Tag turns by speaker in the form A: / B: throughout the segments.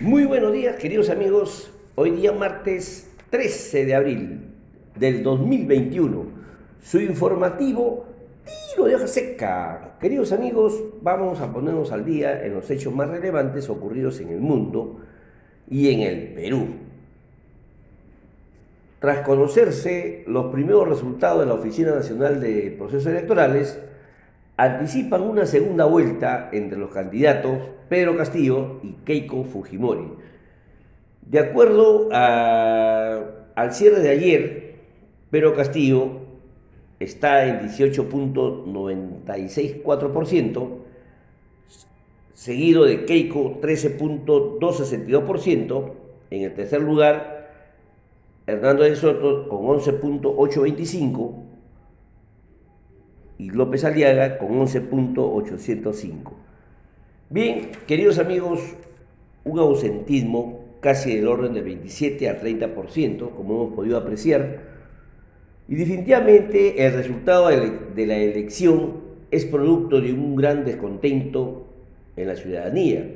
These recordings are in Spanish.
A: Muy buenos días, queridos amigos. Hoy día martes 13 de abril del 2021. Su informativo tiro de hoja seca. Queridos amigos, vamos a ponernos al día en los hechos más relevantes ocurridos en el mundo y en el Perú. Tras conocerse los primeros resultados de la Oficina Nacional de Procesos Electorales, anticipan una segunda vuelta entre los candidatos Pedro Castillo y Keiko Fujimori. De acuerdo al cierre de ayer, Pedro Castillo está en 18.964%, seguido de Keiko 13.262%, en el tercer lugar Hernando de Soto con 11.825%, y López Aliaga con 11.805. Bien, queridos amigos, un ausentismo casi del orden de 27 a 30%, como hemos podido apreciar, y definitivamente el resultado de la elección es producto de un gran descontento en la ciudadanía.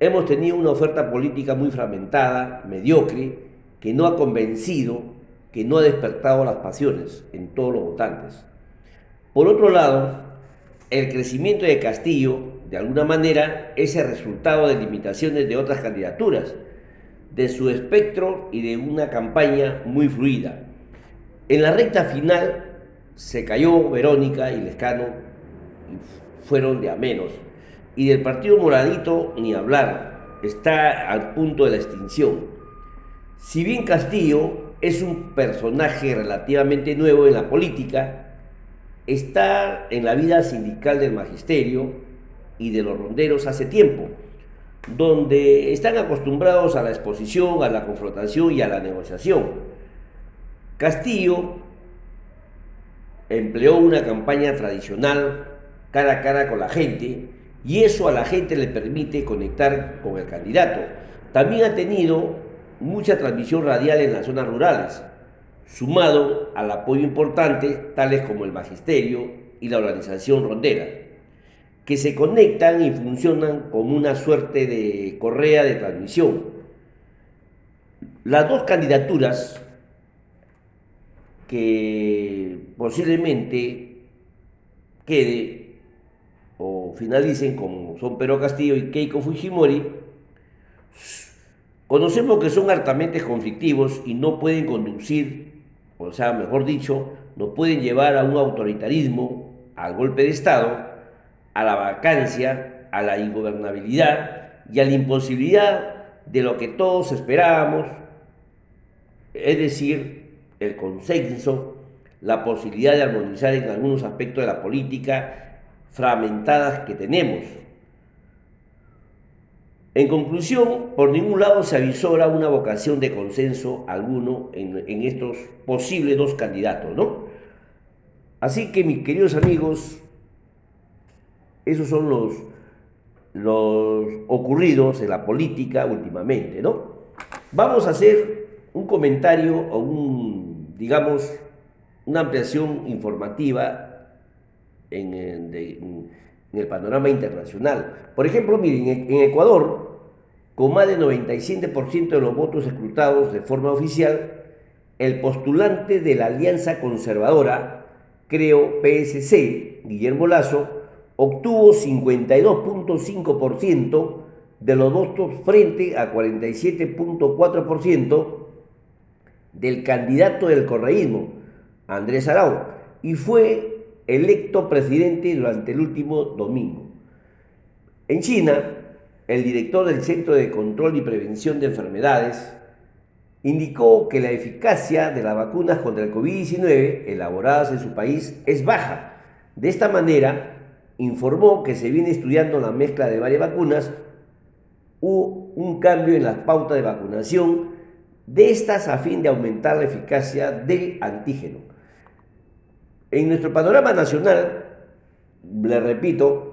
A: Hemos tenido una oferta política muy fragmentada, mediocre, que no ha convencido que no ha despertado las pasiones en todos los votantes. Por otro lado, el crecimiento de Castillo, de alguna manera, es el resultado de limitaciones de otras candidaturas, de su espectro y de una campaña muy fluida. En la recta final se cayó Verónica y Lescano y fueron de a menos. Y del partido moradito ni hablar, está al punto de la extinción. Si bien Castillo es un personaje relativamente nuevo en la política, está en la vida sindical del magisterio y de los ronderos hace tiempo, donde están acostumbrados a la exposición, a la confrontación y a la negociación. Castillo empleó una campaña tradicional cara a cara con la gente y eso a la gente le permite conectar con el candidato. También ha tenido mucha transmisión radial en las zonas rurales, sumado al apoyo importante tales como el magisterio y la organización rondera, que se conectan y funcionan como una suerte de correa de transmisión. Las dos candidaturas que posiblemente quede o finalicen como son Pedro Castillo y Keiko Fujimori, Conocemos que son altamente conflictivos y no pueden conducir, o sea, mejor dicho, no pueden llevar a un autoritarismo, al golpe de Estado, a la vacancia, a la ingobernabilidad y a la imposibilidad de lo que todos esperábamos, es decir, el consenso, la posibilidad de armonizar en algunos aspectos de la política fragmentadas que tenemos. En conclusión, por ningún lado se avisora una vocación de consenso alguno en, estos posibles dos candidatos, ¿no? Así que, mis queridos amigos, esos son los, los ocurridos en la política últimamente, ¿no? Vamos a hacer un comentario o un, digamos, una ampliación informativa en, en el panorama internacional. Por ejemplo, miren, en Ecuador, con más del 97% de los votos escrutados de forma oficial, el postulante de la Alianza Conservadora, creo PSC, Guillermo Lazo, obtuvo 52.5% de los votos frente a 47.4% del candidato del correísmo, Andrés Arau, y fue electo presidente durante el último domingo. En China, el director del Centro de Control y Prevención de Enfermedades, indicó que la eficacia de las vacunas contra el COVID-19 elaboradas en su país es baja. De esta manera, informó que se viene estudiando la mezcla de varias vacunas u un cambio en las pautas de vacunación de estas a fin de aumentar la eficacia del antígeno. En nuestro panorama nacional, le repito,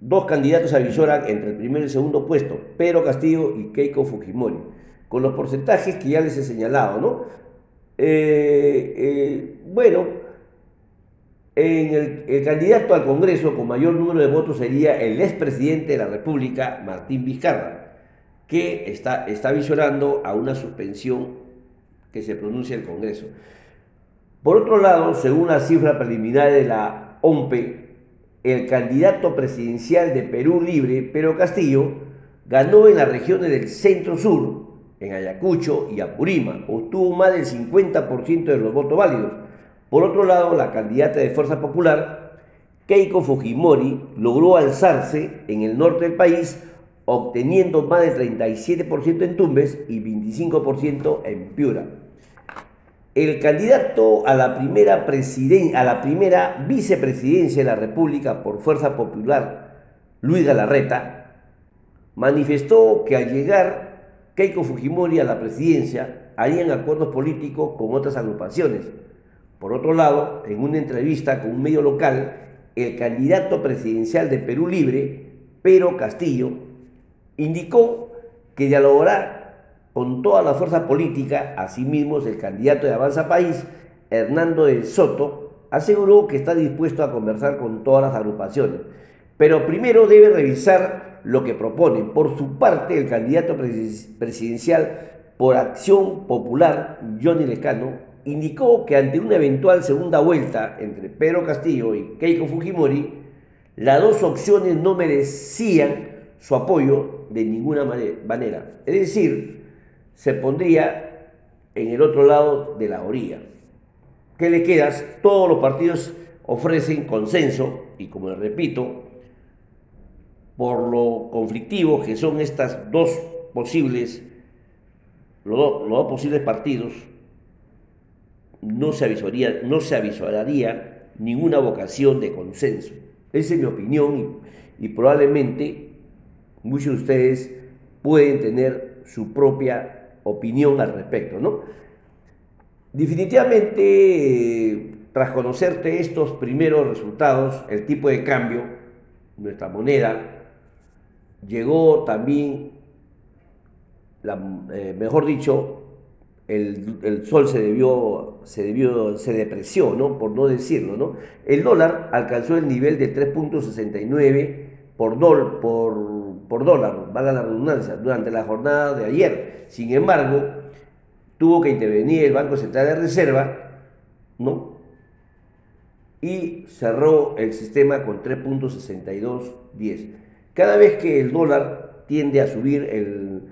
A: Dos candidatos avisoran entre el primero y el segundo puesto, Pedro Castillo y Keiko Fujimori, con los porcentajes que ya les he señalado, ¿no? Eh, eh, bueno, En el, candidato al Congreso con mayor número de votos sería el expresidente de la República, Martín Vizcarra, que está, está a una suspensión que se pronuncia el Congreso. Por otro lado, según la cifra preliminar de la OMPE, el candidato presidencial de Perú Libre, Pedro Castillo, ganó en las regiones del centro-sur, en Ayacucho y Apurima, obtuvo más del 50% de los votos válidos por otro lado, la candidata de Fuerza Popular, Keiko Fujimori, logró alzarse en el norte del país, obteniendo más del 37% en Tumbes y 25% en Piura. El candidato a la, primera vicepresidencia de la República por Fuerza Popular, Luis Galarreta, manifestó que al llegar Keiko Fujimori a la presidencia harían acuerdos políticos con otras agrupaciones. Por otro lado, en una entrevista con un medio local, el candidato presidencial de Perú Libre, Pedro Castillo, indicó que dialogará con toda la fuerza política, asimismo el candidato de Avanza País, Hernando del Soto, aseguró que está dispuesto a conversar con todas las agrupaciones, pero primero debe revisar lo que propone. Por su parte, el candidato presidencial por Acción Popular, Johnny Lecano, indicó que ante una eventual segunda vuelta entre Pedro Castillo y Keiko Fujimori, las dos opciones no merecían su apoyo de ninguna manera. Es decir, se pondría en el otro lado de la orilla. ¿Qué le quedas? Todos los partidos ofrecen consenso y como les repito, por lo conflictivos que son estas dos posibles, los dos posibles partidos, no se avisaría, no se ninguna vocación de consenso. Esa es mi opinión y, probablemente muchos de ustedes pueden tener su propia opinión al respecto, ¿no? Definitivamente, tras conocerte estos primeros resultados, el tipo de cambio, nuestra moneda, llegó también, eh, mejor dicho, el, sol se debió, se debió, se depreció, ¿no? Por no decirlo, ¿no? El dólar alcanzó el nivel de 3.69 por, dol, por, por dólar, valga la redundancia, durante la jornada de ayer. Sin embargo, tuvo que intervenir el Banco Central de Reserva, ¿no? Y cerró el sistema con 3.6210. Cada vez que el dólar tiende a subir el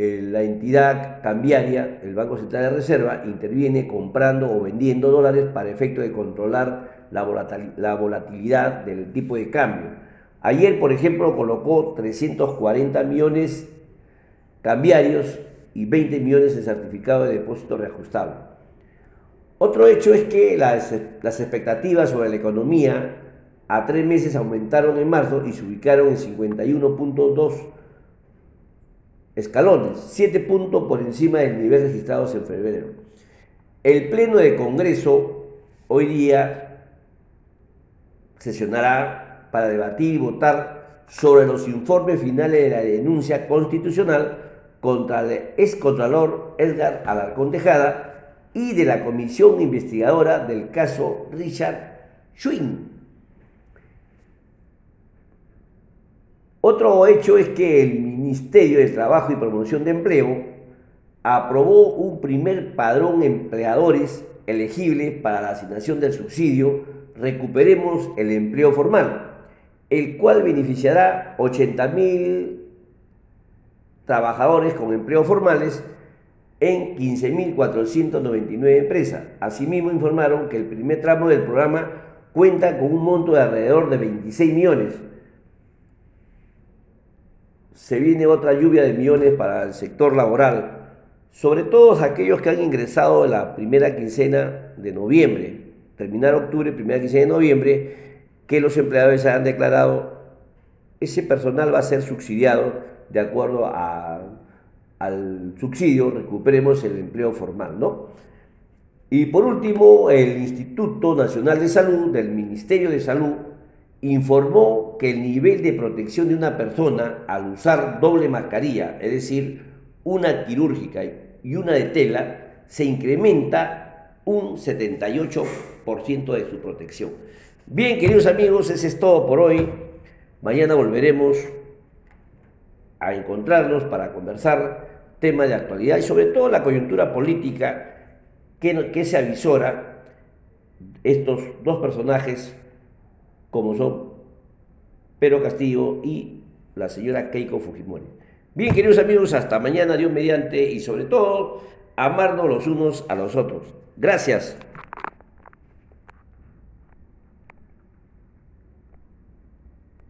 A: eh, la entidad cambiaria, el Banco Central de Reserva, interviene comprando o vendiendo dólares para efecto de controlar la, volatilidad del tipo de cambio. Ayer, por ejemplo, colocó 340 millones cambiarios y 20 millones en certificado de depósito reajustable. Otro hecho es que las, las expectativas sobre la economía a tres meses aumentaron en marzo y se ubicaron en 51.2 escalones, 7 puntos por encima del nivel registrado en febrero. El Pleno de Congreso hoy día sesionará para debatir y votar sobre los informes finales de la denuncia constitucional contra el excontralor Edgar Alarcón Tejada y de la comisión investigadora del caso Richard Schwinn. Otro hecho es que el Ministerio de Trabajo y Promoción de Empleo aprobó un primer padrón empleadores elegible para la asignación del subsidio Recuperemos el Empleo Formal, el cual beneficiará 80.000 trabajadores con empleos formales en 15.499 empresas. Asimismo informaron que el primer tramo del programa cuenta con un monto de alrededor de 26 millones se viene otra lluvia de millones para el sector laboral, sobre todo aquellos que han ingresado la primera quincena de noviembre, terminar octubre, primera quincena de noviembre, que los empleadores han declarado, ese personal va a ser subsidiado de acuerdo al subsidio, recuperemos el empleo formal, ¿no? Y por último, el Instituto Nacional de Salud, del Ministerio de Salud, informó que el nivel de protección de una persona al usar doble mascarilla, es decir, una quirúrgica y una de tela, se incrementa un 78% de su protección. Bien, queridos amigos, ese es todo por hoy. Mañana volveremos a encontrarnos para conversar temas de actualidad y sobre todo la coyuntura política que, se avisora estos dos personajes como son Pedro Castillo y la señora Keiko Fujimori. Bien, queridos amigos, hasta mañana, Dios mediante, y sobre todo, amarnos los unos a los otros. Gracias.